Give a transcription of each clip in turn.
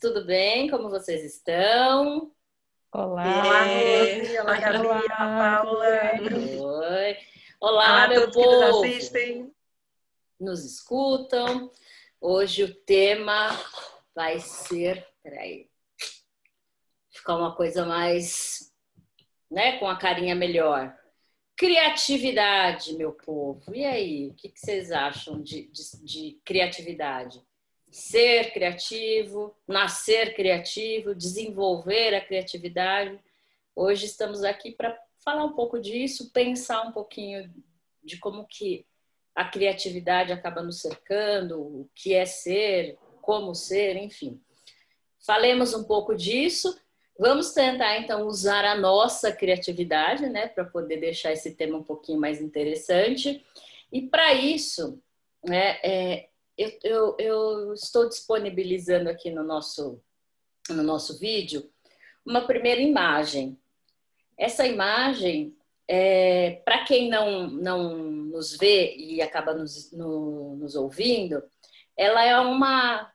tudo bem? Como vocês estão? Olá, Olá, Rose, olá, Gabi, olá, Paula. Oi. Olá, Olá meu povo. Que nos assistem. Nos escutam. Hoje o tema vai ser, peraí, ficar uma coisa mais, né, com a carinha melhor. Criatividade, meu povo. E aí, o que vocês acham de, de, de criatividade? Ser criativo, nascer criativo, desenvolver a criatividade. Hoje estamos aqui para falar um pouco disso, pensar um pouquinho de como que a criatividade acaba nos cercando, o que é ser, como ser, enfim. Falemos um pouco disso. Vamos tentar então usar a nossa criatividade, né, para poder deixar esse tema um pouquinho mais interessante. E para isso, né, é, eu, eu, eu estou disponibilizando aqui no nosso, no nosso vídeo uma primeira imagem. Essa imagem, é, para quem não, não nos vê e acaba nos, no, nos ouvindo, ela é uma.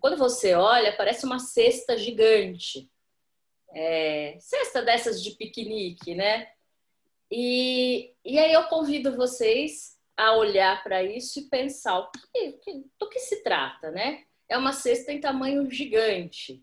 Quando você olha, parece uma cesta gigante. É, cesta dessas de piquenique, né? E, e aí eu convido vocês a olhar para isso e pensar o que, que, do que se trata, né? É uma cesta em tamanho gigante.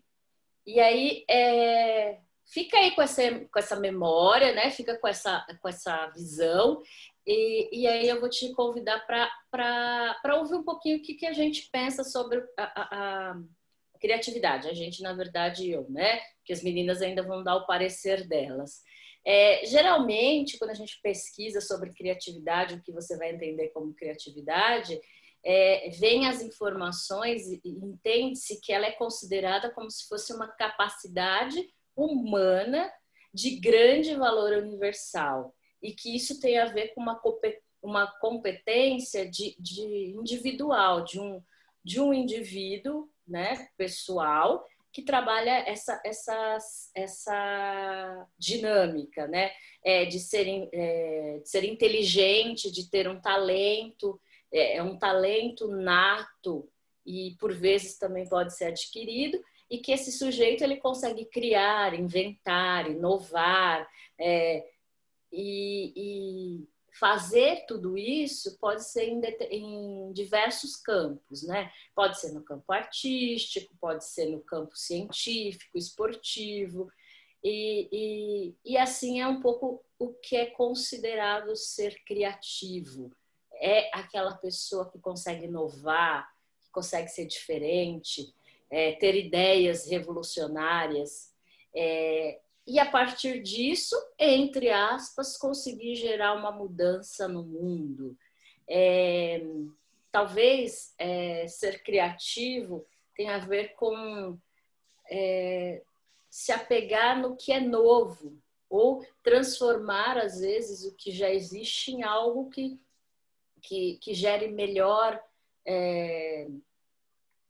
E aí é, fica aí com essa, com essa memória, né? Fica com essa, com essa visão. E, e aí eu vou te convidar para ouvir um pouquinho o que, que a gente pensa sobre a, a, a criatividade. A gente, na verdade, eu, né? Que as meninas ainda vão dar o parecer delas. É, geralmente, quando a gente pesquisa sobre criatividade, o que você vai entender como criatividade, é, vem as informações e entende-se que ela é considerada como se fosse uma capacidade humana de grande valor universal e que isso tem a ver com uma, uma competência de, de individual, de um, de um indivíduo né, pessoal que trabalha essa, essa, essa dinâmica, né? É, de, ser, é, de ser inteligente, de ter um talento, é, é um talento nato e por vezes também pode ser adquirido e que esse sujeito ele consegue criar, inventar, inovar é, e, e fazer tudo isso pode ser em, em, diversos campos, né? Pode ser no campo artístico, pode ser no campo científico, esportivo, e, e, e assim é um pouco o que é considerado ser criativo. É aquela pessoa que consegue inovar, que consegue ser diferente, é, ter ideias revolucionárias, é, e a partir disso, entre aspas, conseguir gerar uma mudança no mundo. É, talvez é, ser criativo tenha a ver com é, se apegar no que é novo ou transformar, às vezes, o que já existe em algo que, que, que gere melhor, é,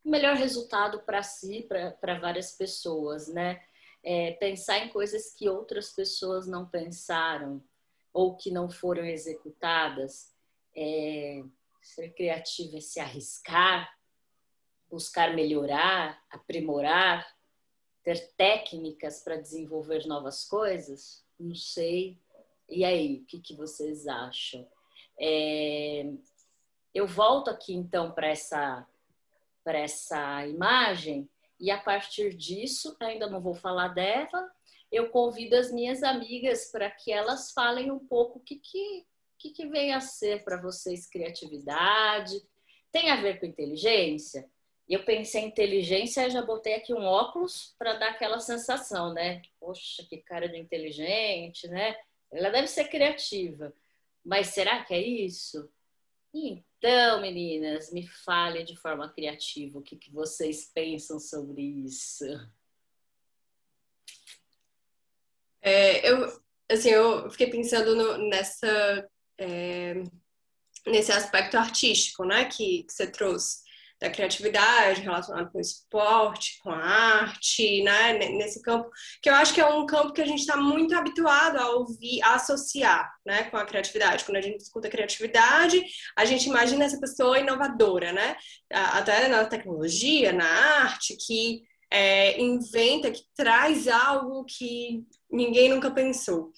melhor resultado para si, para várias pessoas, né? É, pensar em coisas que outras pessoas não pensaram ou que não foram executadas. É, ser criativo é se arriscar, buscar melhorar, aprimorar, ter técnicas para desenvolver novas coisas? Não sei. E aí, o que, que vocês acham? É, eu volto aqui então para essa, essa imagem e a partir disso, ainda não vou falar dela, eu convido as minhas amigas para que elas falem um pouco o que, que, que, que vem a ser para vocês criatividade. Tem a ver com inteligência? Eu pensei em inteligência já botei aqui um óculos para dar aquela sensação, né? Poxa, que cara de inteligente, né? Ela deve ser criativa. Mas será que é isso? Então, meninas, me fale de forma criativa o que, que vocês pensam sobre isso. É, eu, assim, eu fiquei pensando no, nessa, é, nesse aspecto artístico, né, que, que você trouxe da criatividade relacionado com o esporte, com a arte, né, nesse campo, que eu acho que é um campo que a gente está muito habituado a ouvir, a associar, né, com a criatividade. Quando a gente escuta criatividade, a gente imagina essa pessoa inovadora, né, até na tecnologia, na arte, que é, inventa, que traz algo que ninguém nunca pensou.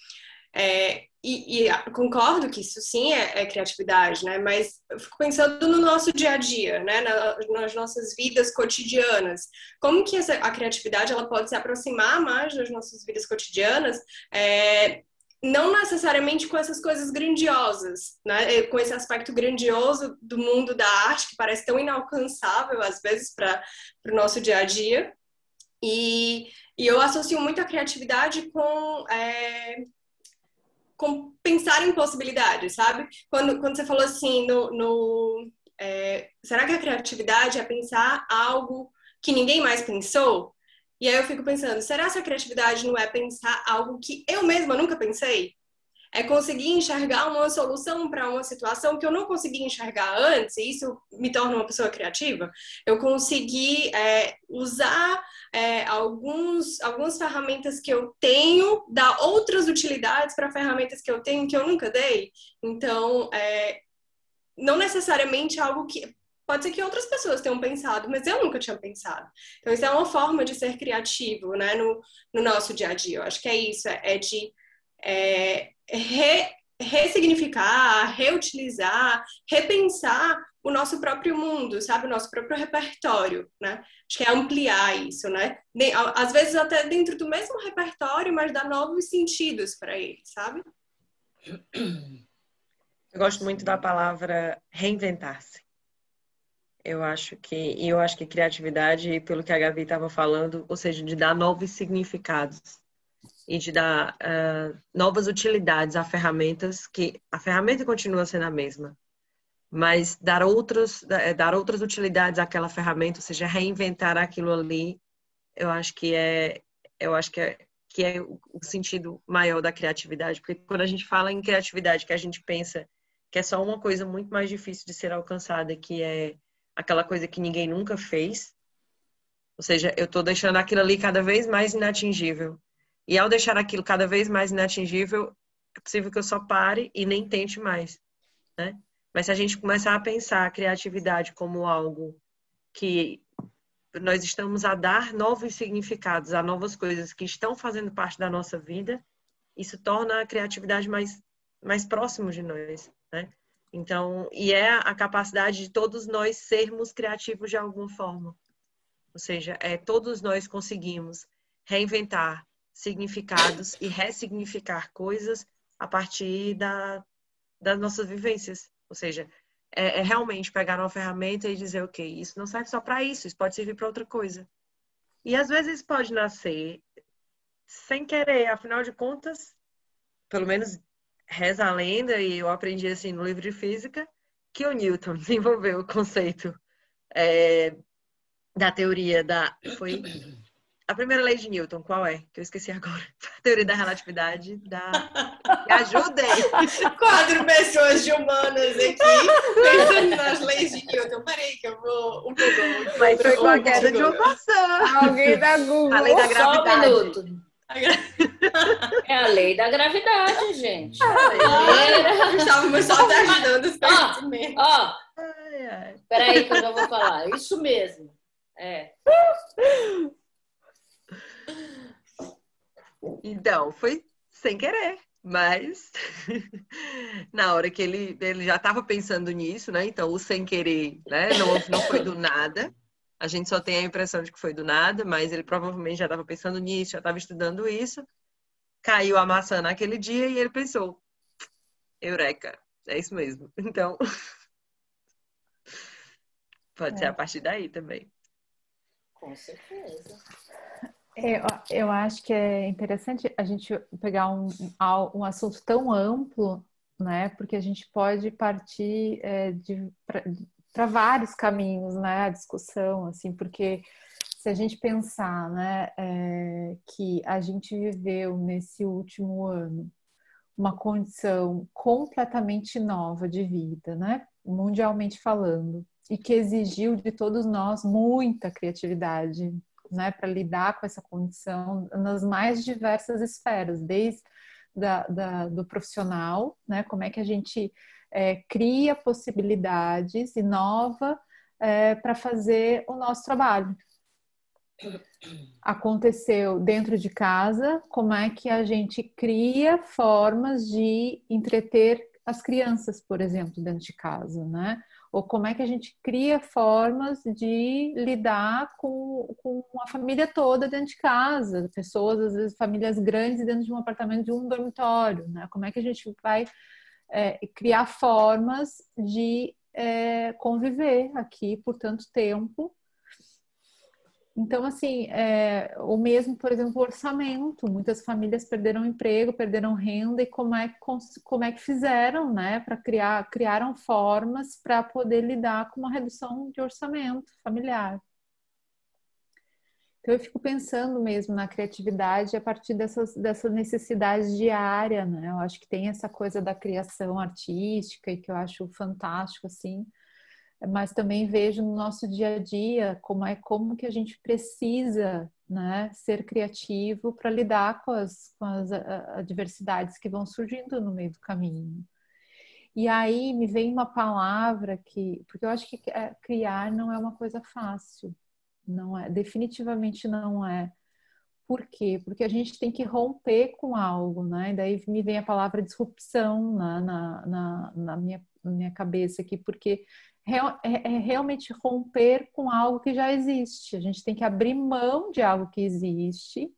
É, e, e, concordo que isso sim é, é, criatividade, né? Mas eu fico pensando no nosso dia a dia, né? Na, nas nossas vidas cotidianas. Como que essa, a criatividade ela pode se aproximar mais das nossas vidas cotidianas? É, não necessariamente com essas coisas grandiosas, né? Com esse aspecto grandioso do mundo da arte que parece tão inalcançável às vezes para o nosso dia a dia. E, e eu associo muito a criatividade com é, com pensar em possibilidades, sabe? Quando, quando você falou assim, no, no é, será que a criatividade é pensar algo que ninguém mais pensou? E aí eu fico pensando, será que a criatividade não é pensar algo que eu mesma nunca pensei? É conseguir enxergar uma solução para uma situação que eu não consegui enxergar antes, e isso me torna uma pessoa criativa. Eu consegui é, usar é, alguns, algumas ferramentas que eu tenho, dar outras utilidades para ferramentas que eu tenho que eu nunca dei. Então, é, não necessariamente algo que. Pode ser que outras pessoas tenham pensado, mas eu nunca tinha pensado. Então, isso é uma forma de ser criativo né, no, no nosso dia a dia. Eu acho que é isso, é, é de é, re, ressignificar, reutilizar, repensar o nosso próprio mundo, sabe? O nosso próprio repertório, né? Acho que é ampliar isso, né? Às vezes até dentro do mesmo repertório, mas dar novos sentidos para ele, sabe? Eu gosto muito da palavra reinventar-se. Eu acho que, eu acho que criatividade, pelo que a Gabi estava falando, ou seja, de dar novos significados e de dar uh, novas utilidades a ferramentas que a ferramenta continua sendo a mesma, mas dar outras eh, dar outras utilidades àquela ferramenta, ou seja, reinventar aquilo ali, eu acho que é eu acho que é que é o sentido maior da criatividade, porque quando a gente fala em criatividade, que a gente pensa que é só uma coisa muito mais difícil de ser alcançada, que é aquela coisa que ninguém nunca fez, ou seja, eu estou deixando aquilo ali cada vez mais inatingível. E ao deixar aquilo cada vez mais inatingível, é possível que eu só pare e nem tente mais, né? Mas se a gente começar a pensar a criatividade como algo que nós estamos a dar novos significados a novas coisas que estão fazendo parte da nossa vida, isso torna a criatividade mais, mais próximo de nós, né? Então, e é a capacidade de todos nós sermos criativos de alguma forma. Ou seja, é todos nós conseguimos reinventar, significados e ressignificar coisas a partir da, das nossas vivências. Ou seja, é, é, realmente pegar uma ferramenta e dizer, ok, isso não serve só para isso, isso pode servir para outra coisa. E às vezes pode nascer sem querer, afinal de contas, pelo menos reza a lenda, e eu aprendi assim no livro de física, que o Newton desenvolveu o conceito é, da teoria da. Foi a primeira lei de Newton, qual é? Que eu esqueci agora. A teoria da relatividade da. Me ajudem! Quatro pessoas de humanas aqui pensando nas leis de Newton. Peraí, que eu vou um pouco. Mas foi com a queda de uma maçã. Alguém da Google. A lei da gravidade. Só um minuto. É a lei da gravidade, gente. Ah, Estávamos só ajudando os. Ó, ó. Peraí que eu já vou falar. Isso mesmo. É. Então, foi sem querer, mas na hora que ele, ele já estava pensando nisso, né? Então, o sem querer, né? Não, não foi do nada. A gente só tem a impressão de que foi do nada, mas ele provavelmente já estava pensando nisso, já estava estudando isso. Caiu a maçã naquele dia e ele pensou: Eureka, é isso mesmo. Então, pode é. ser a partir daí também. Com certeza. É, eu acho que é interessante a gente pegar um, um assunto tão amplo, né? Porque a gente pode partir é, para vários caminhos, né? A discussão, assim, porque se a gente pensar, né, é, que a gente viveu nesse último ano uma condição completamente nova de vida, né? Mundialmente falando, e que exigiu de todos nós muita criatividade, né, para lidar com essa condição nas mais diversas esferas, desde da, da, do profissional, né, como é que a gente é, cria possibilidades, inova é, para fazer o nosso trabalho. aconteceu dentro de casa, como é que a gente cria formas de entreter as crianças, por exemplo, dentro de casa, né? Ou como é que a gente cria formas de lidar com, com a família toda dentro de casa, pessoas, às vezes, famílias grandes dentro de um apartamento de um dormitório, né? Como é que a gente vai é, criar formas de é, conviver aqui por tanto tempo então, assim, é, o mesmo, por exemplo, orçamento. Muitas famílias perderam emprego, perderam renda e como é, como é que fizeram, né, para criar, criaram formas para poder lidar com uma redução de orçamento familiar. Então, eu fico pensando mesmo na criatividade a partir dessas, dessa necessidade diária, né? Eu acho que tem essa coisa da criação artística e que eu acho fantástico, assim, mas também vejo no nosso dia a dia como é como que a gente precisa né, ser criativo para lidar com as, com as adversidades que vão surgindo no meio do caminho. E aí me vem uma palavra que, porque eu acho que é, criar não é uma coisa fácil, não é, definitivamente não é. Por quê? Porque a gente tem que romper com algo, né? E daí me vem a palavra disrupção na, na, na, na minha, minha cabeça aqui, porque é, é realmente romper com algo que já existe. A gente tem que abrir mão de algo que existe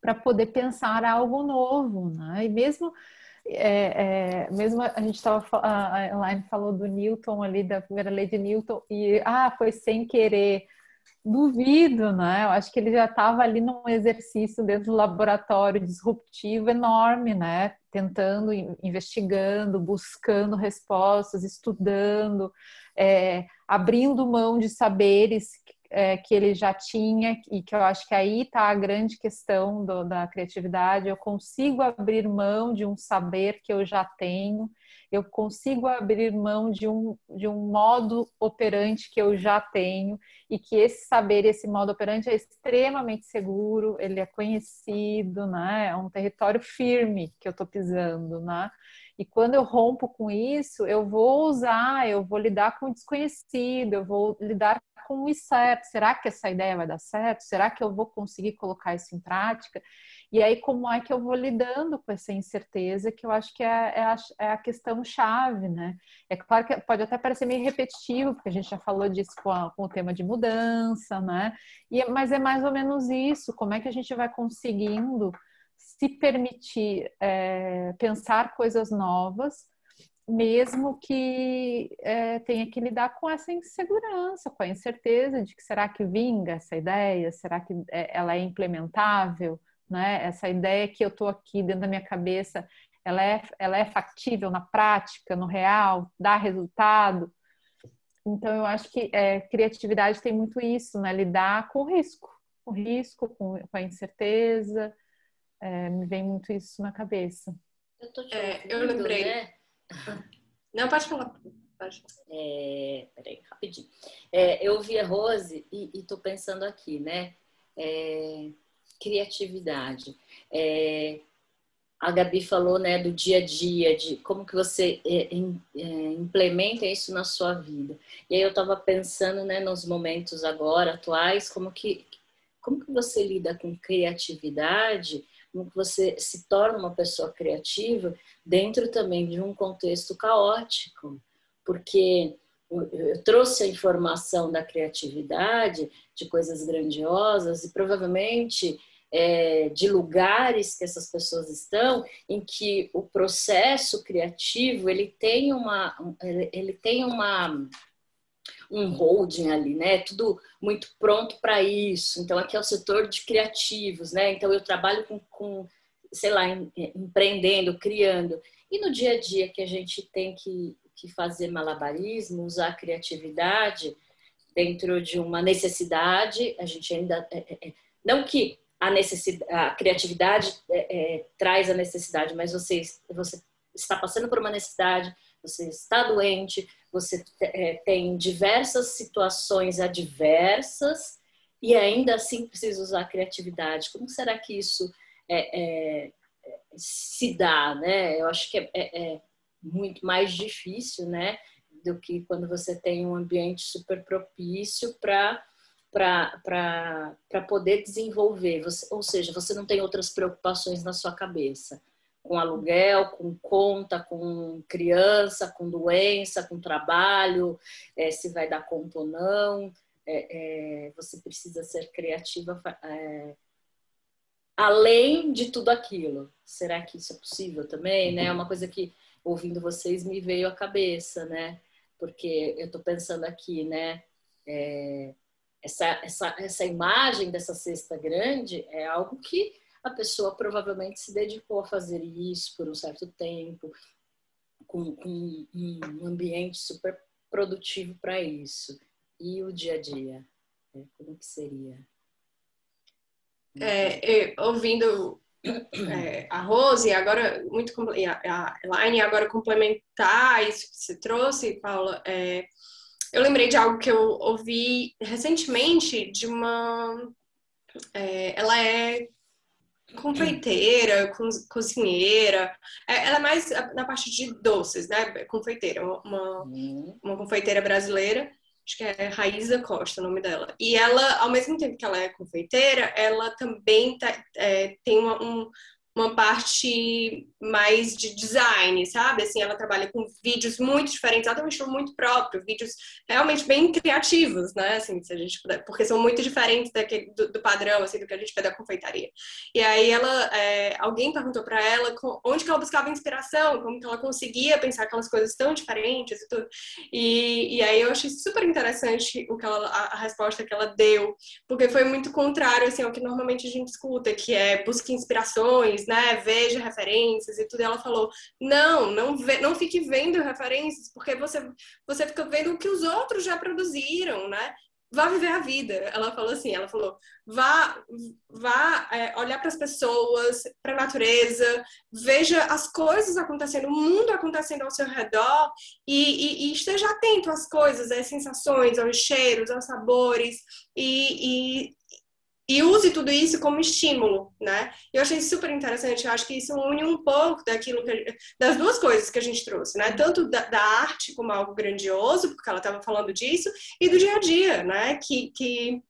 para poder pensar algo novo, né? E mesmo é, é, mesmo a gente estava a Elaine falou do Newton ali da primeira lei de Newton e ah foi sem querer Duvido, né? Eu acho que ele já estava ali num exercício dentro do laboratório disruptivo enorme, né? Tentando, investigando, buscando respostas, estudando, é, abrindo mão de saberes é, que ele já tinha e que eu acho que aí está a grande questão do, da criatividade. Eu consigo abrir mão de um saber que eu já tenho eu consigo abrir mão de um, de um modo operante que eu já tenho e que esse saber, esse modo operante é extremamente seguro, ele é conhecido, né? É um território firme que eu estou pisando, né? E quando eu rompo com isso, eu vou usar, eu vou lidar com o desconhecido, eu vou lidar com o incerto. Será que essa ideia vai dar certo? Será que eu vou conseguir colocar isso em prática? E aí, como é que eu vou lidando com essa incerteza, que eu acho que é, é, a, é a, questão chave, né? É claro que pode até parecer meio repetitivo, porque a gente já falou disso com, a, com o tema de mudança, né? E, mas é mais ou menos isso, como é que a gente vai conseguindo se permitir é, pensar coisas novas, mesmo que é, tenha que lidar com essa insegurança, com a incerteza de que será que vinga essa ideia, será que é, ela é implementável, né? Essa ideia que eu estou aqui dentro da minha cabeça, ela é, ela é factível na prática, no real, dá resultado. Então, eu acho que é, criatividade tem muito isso, né? Lidar com o risco, com o risco, com, com a incerteza. É, me vem muito isso na cabeça. Eu, tô te é, eu lembrei. Né? Não, pode falar. Pode falar. É, peraí, rapidinho. É, eu vi a Rose e, estou pensando aqui, né? Criatividade. É, a Gabi falou né, do dia a dia, de como que você é, é, implementa isso na sua vida. E aí eu estava pensando né, nos momentos agora, atuais, como que, como que você lida com criatividade, como que você se torna uma pessoa criativa dentro também de um contexto caótico. Porque eu trouxe a informação da criatividade, de coisas grandiosas, e provavelmente é, de lugares que essas pessoas estão, em que o processo criativo ele tem uma, ele tem uma um holding ali, né? Tudo muito pronto para isso. Então aqui é o setor de criativos, né? Então eu trabalho com, com sei lá, em, empreendendo, criando. E no dia a dia que a gente tem que, que fazer malabarismo, usar a criatividade dentro de uma necessidade, a gente ainda é, é, é não que a, necessidade, a criatividade é, traz a necessidade, mas você, você está passando por uma necessidade, você está doente, você tem diversas situações adversas e ainda assim precisa usar a criatividade. Como será que isso é, é, se dá, né? Eu acho que é, muito mais difícil, né? Do que quando você tem um ambiente super propício para para poder desenvolver. Você, ou seja, você não tem outras preocupações na sua cabeça. Com aluguel, com conta, com criança, com doença, com trabalho, é, se vai dar conta ou não. É, é, você precisa ser criativa é, além de tudo aquilo. Será que isso é possível também? Né? É uma coisa que, ouvindo vocês, me veio à cabeça, né? Porque eu estou pensando aqui, né? É, essa, essa, essa imagem dessa cesta grande é algo que a pessoa provavelmente se dedicou a fazer isso por um certo tempo, com, com um ambiente super produtivo para isso. E o dia a dia? Né? Como que seria? É, ouvindo é, a Rose, agora muito a Elaine, agora complementar isso que você trouxe, Paula, é, eu lembrei de algo que eu ouvi recentemente de uma. É, ela é confeiteira, cozinheira. É, ela é mais na parte de doces, né? Confeiteira, uma, uhum. uma confeiteira brasileira. Acho que é Raíza Costa o nome dela. E ela, ao mesmo tempo que ela é confeiteira, ela também tá, é, tem uma, um, uma parte mais de design, sabe? Assim, ela trabalha com vídeos muito diferentes, ela tem um estilo muito próprio, vídeos realmente bem criativos, né? Assim, se a gente puder, porque são muito diferentes daquele, do, do padrão, assim, do que a gente vê da confeitaria. E aí ela, é, alguém perguntou para ela onde que ela buscava inspiração, como que ela conseguia pensar aquelas coisas tão diferentes e tudo. E, e aí eu achei super interessante o que ela, a, a resposta que ela deu, porque foi muito contrário, assim, ao que normalmente a gente escuta, que é busque inspirações, né? Veja referências e tudo. E ela falou: não, não, não fique vendo referências, porque você, você fica vendo o que os outros já produziram, né? Vá viver a vida. Ela falou assim: ela falou, vá, vá é, olhar para as pessoas, para a natureza, veja as coisas acontecendo, o mundo acontecendo ao seu redor e, e, e esteja atento às coisas, às sensações, aos cheiros, aos sabores e, e e use tudo isso como estímulo, né? Eu achei super interessante, eu acho que isso une um pouco daquilo que, das duas coisas que a gente trouxe, né? Tanto da, da arte como algo grandioso, porque ela estava falando disso, e do dia a dia, né? Que, que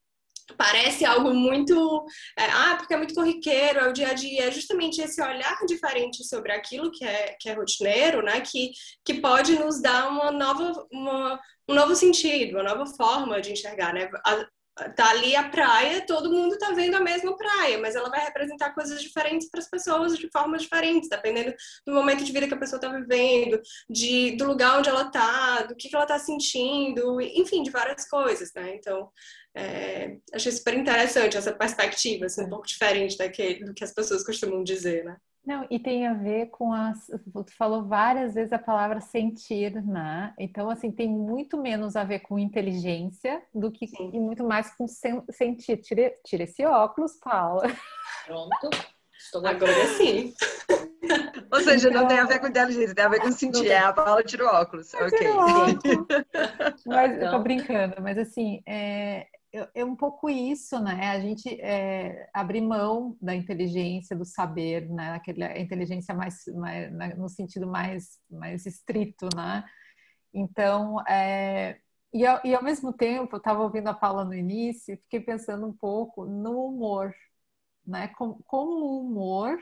parece algo muito é, ah porque é muito corriqueiro é o dia a dia é justamente esse olhar diferente sobre aquilo que é que é rotineiro né que que pode nos dar uma nova uma, um novo sentido uma nova forma de enxergar né tá ali a praia, todo mundo tá vendo a mesma praia, mas ela vai representar coisas diferentes para as pessoas de formas diferentes, dependendo do momento de vida que a pessoa tá vivendo, de, do lugar onde ela tá, do que, que ela tá sentindo, enfim, de várias coisas, né? Então, é, achei super interessante essa perspectiva, assim, um pouco diferente daquele, do que as pessoas costumam dizer, né? Não, e tem a ver com as. Tu falou várias vezes a palavra sentir, né? Então, assim, tem muito menos a ver com inteligência do que Sim. e muito mais com sen, sentir. Tira, tira esse óculos, Paula. Pronto. Estou agora sim. Ou seja, então, não tem a ver com inteligência, tem a ver com sentir. É, a Paula tira o óculos. Ok. Óculos. Mas eu tô brincando, mas assim, é, é um pouco isso, né? A gente é, abrir mão da inteligência, do saber, né? Aquela inteligência mais, mais né? no sentido mais, mais estrito, né? Então, é, e, ao, e ao mesmo tempo, eu estava ouvindo a Paula no início, fiquei pensando um pouco no humor, né? Como, o humor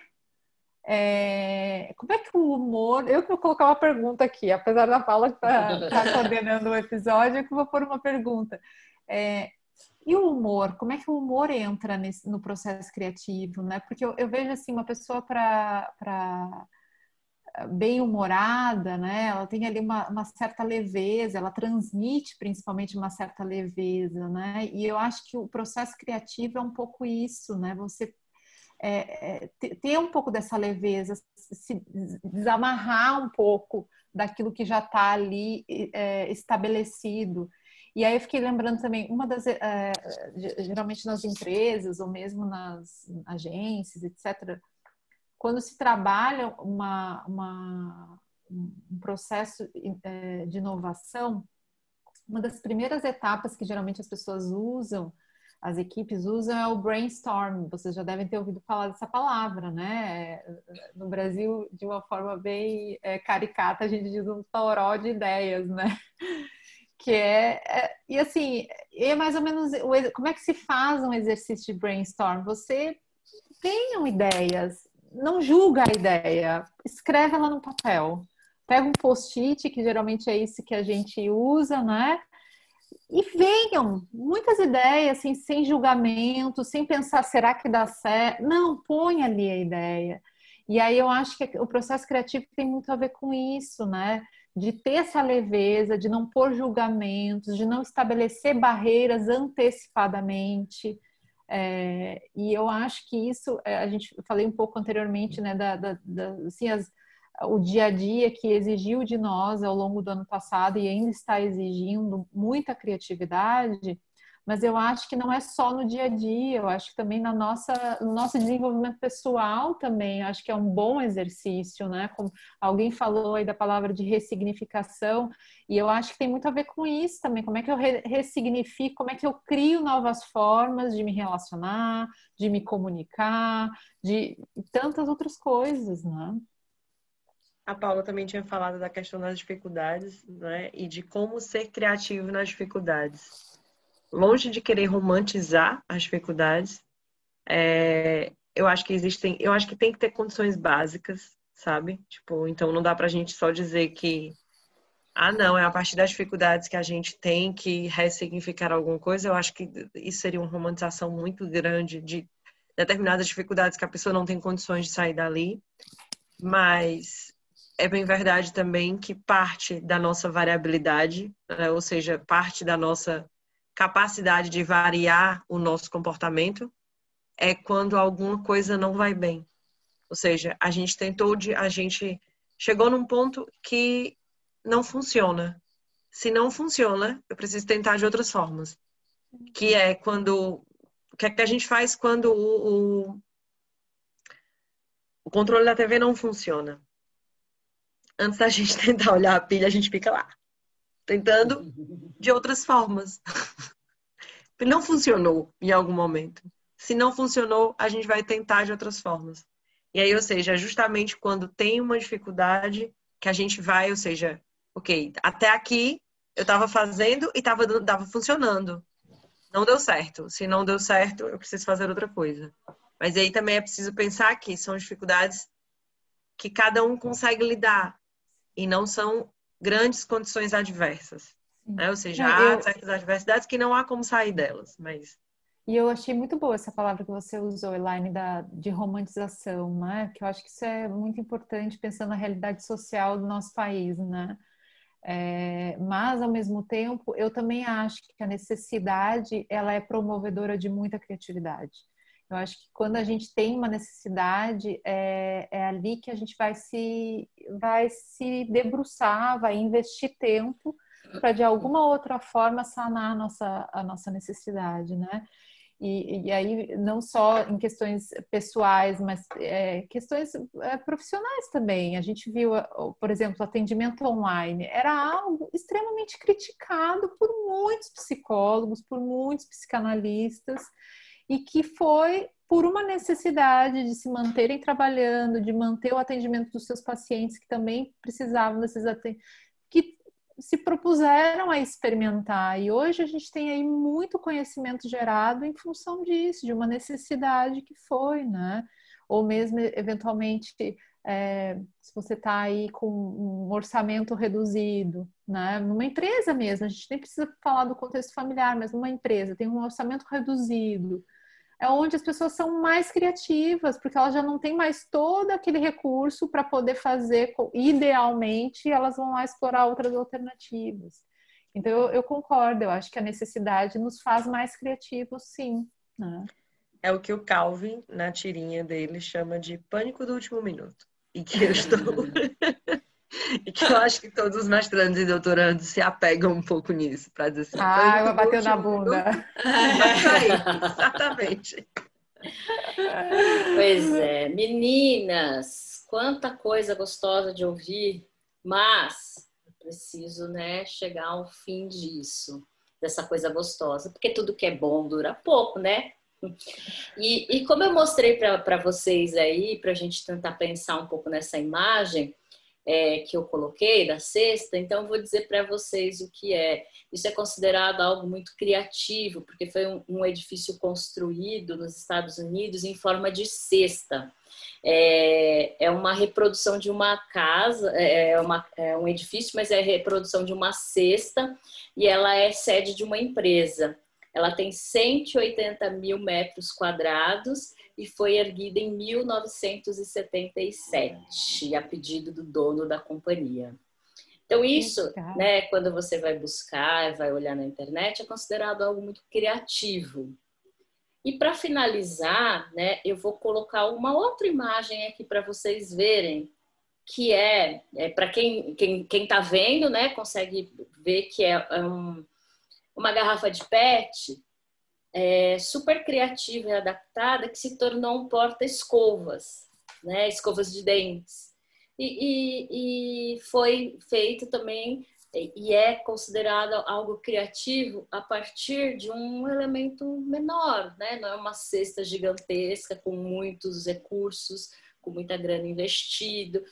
é, como é que o humor. Eu vou colocar uma pergunta aqui, apesar da Paula estar tá, tá coordenando o episódio, eu vou pôr uma pergunta. É, e o humor, como é que o humor entra nesse, no processo criativo, né? Porque eu, eu vejo assim, uma pessoa para bem humorada, né? Ela tem ali uma, uma, certa leveza, ela transmite principalmente uma certa leveza, né? E eu acho que o processo criativo é um pouco isso, né? Você é, é, ter um pouco dessa leveza, se desamarrar um pouco daquilo que já está ali é, estabelecido e aí eu fiquei lembrando também, uma das, é, geralmente nas empresas ou mesmo nas agências, etc., quando se trabalha uma, uma um processo é, de inovação, uma das primeiras etapas que geralmente as pessoas usam, as equipes usam é o brainstorm. Vocês já devem ter ouvido falar dessa palavra, né? No Brasil, de uma forma bem é, caricata, a gente diz um toró de ideias, né? Que é, é, e assim é mais ou menos como é que se faz um exercício de brainstorm? Você tenham ideias não julga a ideia escreve ela no papel. Pega um post-it que geralmente é isso que a gente usa né? E venham muitas ideias assim, sem julgamento sem pensar será que dá certo não põe ali a ideia. E aí eu acho que o processo criativo tem muito a ver com isso né de ter essa leveza, de não pôr julgamentos, de não estabelecer barreiras antecipadamente. É, e eu acho que isso, é, a gente falei um pouco anteriormente, né, da, da, da assim, as, o dia a dia que exigiu de nós ao longo do ano passado e ainda está exigindo muita criatividade mas eu acho que não é só no dia a dia, eu acho que também na nossa, no nosso desenvolvimento pessoal também, acho que é um bom exercício, né? Como alguém falou aí da palavra de ressignificação, e eu acho que tem muito a ver com isso também, como é que eu ressignifico, como é que eu crio novas formas de me relacionar, de me comunicar, de tantas outras coisas, né? A Paula também tinha falado da questão das dificuldades, né? E de como ser criativo nas dificuldades longe de querer romantizar as dificuldades, é, eu acho que existem, eu acho que tem que ter condições básicas, sabe? Tipo, então não dá pra gente só dizer que ah, não, é a partir das dificuldades que a gente tem que ressignificar alguma coisa. Eu acho que isso seria uma romantização muito grande de determinadas dificuldades que a pessoa não tem condições de sair dali. Mas é bem verdade também que parte da nossa variabilidade, né? ou seja, parte da nossa capacidade de variar o nosso comportamento é quando alguma coisa não vai bem. Ou seja, a gente tentou de a gente chegou num ponto que não funciona. Se não funciona, eu preciso tentar de outras formas. Que é quando o que é que a gente faz quando o, o, o controle da TV não funciona? Antes da gente tentar olhar a pilha, a gente fica lá tentando de outras formas. não funcionou em algum momento. Se não funcionou, a gente vai tentar de outras formas. E aí, ou seja, justamente quando tem uma dificuldade que a gente vai, ou seja, ok, até aqui eu estava fazendo e estava tava funcionando. Não deu certo. Se não deu certo, eu preciso fazer outra coisa. Mas aí também é preciso pensar que são dificuldades que cada um consegue lidar e não são grandes condições adversas. Né? Ou seja, há eu... certas adversidades que não há como sair delas, mas... E eu achei muito boa essa palavra que você usou, Elaine, da, de romantização, né? Que eu acho que isso é muito importante pensando na realidade social do nosso país, né? É, mas ao mesmo tempo, eu também acho que a necessidade ela é promovedora de muita criatividade. Eu acho que quando a gente tem uma necessidade, é, é ali que a gente vai se, vai se debruçar, vai investir tempo para de alguma outra forma sanar a nossa, a nossa necessidade, né? E, e aí, não só em questões pessoais, mas é, questões é, profissionais também. A gente viu, por exemplo, o atendimento online era algo extremamente criticado por muitos psicólogos, por muitos psicanalistas e que foi por uma necessidade de se manterem trabalhando, de manter o atendimento dos seus pacientes que também precisavam desses se propuseram a experimentar. E hoje a gente tem aí muito conhecimento gerado em função disso, de uma necessidade que foi, né? Ou mesmo, eventualmente, é, se você está aí com um orçamento reduzido, né? Numa empresa mesmo, a gente nem precisa falar do contexto familiar, mas numa empresa tem um orçamento reduzido é onde as pessoas são mais criativas, porque elas já não têm mais todo aquele recurso para poder fazer, idealmente, elas vão lá explorar outras alternativas. Então, eu, eu, concordo, eu acho que a necessidade nos faz mais criativos, sim. Né? É o que o Calvin, na tirinha dele, chama de pânico do último minuto. E que eu estou E que eu acho que todos os mestrandos e doutorandos se apegam um pouco nisso, para dizer assim. Ah, eu bateu na bunda. É, exatamente. Pois é, meninas, quanta coisa gostosa de ouvir, mas preciso, né, chegar ao fim disso, dessa coisa gostosa, porque tudo que é bom dura pouco, né? E, e como eu mostrei para vocês aí, para a gente tentar pensar um pouco nessa imagem, é, que eu coloquei da cesta, então vou dizer para vocês o que é. Isso é considerado algo muito criativo, porque foi um, um edifício construído nos Estados Unidos em forma de cesta. É, é uma reprodução de uma casa, é, é, uma, é um edifício, mas é reprodução de uma cesta e ela é sede de uma empresa. Ela tem 180 mil metros quadrados e foi erguida em 1977, a pedido do dono da companhia. Então, isso, né, quando você vai buscar, vai olhar na internet, é considerado algo muito criativo. E para finalizar, né, eu vou colocar uma outra imagem aqui para vocês verem, que é, é para quem quem quem está vendo, né, consegue ver que é, é um, uma garrafa de PET é, super criativa e adaptada que se tornou um porta-escovas, né, escovas de dentes. E, e, e foi feito também e é considerado algo criativo a partir de um elemento menor, né? Não é uma cesta gigantesca com muitos recursos, com muita grana investido,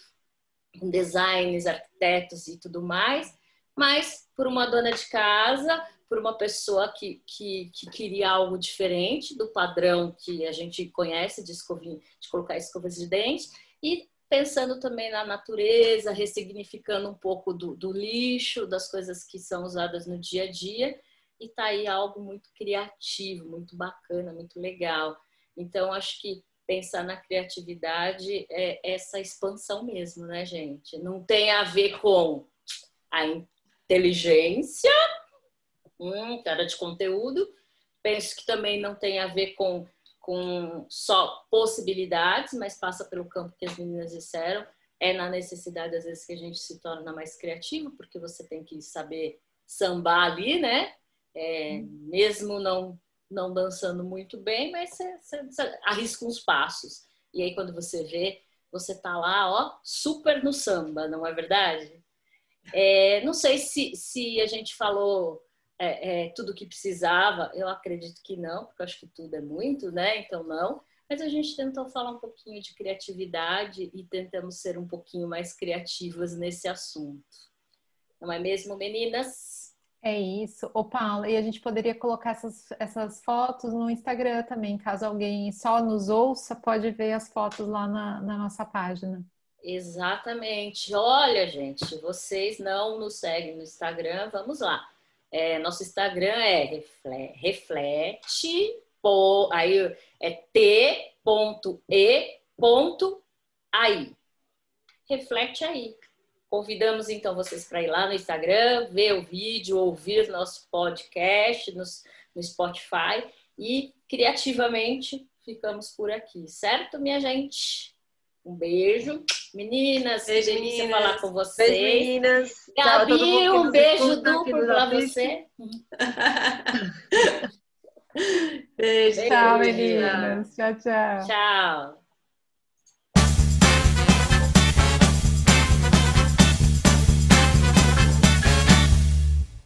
com designers, arquitetos e tudo mais, mas por uma dona de casa, por uma pessoa que, que, que queria algo diferente do padrão que a gente conhece de, escovinha, de colocar escovas de dente e pensando também na natureza, ressignificando um pouco do, do, lixo, das coisas que são usadas no dia a dia, e tá aí algo muito criativo, muito bacana, muito legal. Então, acho que pensar na criatividade é essa expansão mesmo, né, gente? Não tem a ver com a inteligência, hum, cara de conteúdo, penso que também não tem a ver com com só possibilidades, mas passa pelo campo que as meninas disseram. É na necessidade, às vezes, que a gente se torna mais criativo, porque você tem que saber sambar ali, né? É, mesmo não, não dançando muito bem, mas você, você, você arrisca uns passos. E aí, quando você vê, você tá lá, ó, super no samba, não é verdade? É, não sei se, se a gente falou é, é, tudo que precisava? Eu acredito que não, porque eu acho que tudo é muito, né? Então não. Mas a gente tentou falar um pouquinho de criatividade e tentamos ser um pouquinho mais criativas nesse assunto. Não é mesmo, meninas? É isso. Ô, Paula, e a gente poderia colocar essas, essas fotos no Instagram também, caso alguém só nos ouça, pode ver as fotos lá na, na nossa página. Exatamente. Olha, gente, vocês não nos seguem no Instagram, vamos lá. É, nosso Instagram é reflete, reflete aí é t.e.ai. Reflete aí. Convidamos então vocês para ir lá no Instagram, ver o vídeo, ouvir nosso podcast no, no Spotify e criativamente ficamos por aqui, certo, minha gente? Um beijo. Meninas, beijo, delícia meninas. falar com vocês. Beijo, meninas. Gabi, tchau, um beijo duplo para você. beijo. Tchau, meninas. Tchau, tchau. Tchau.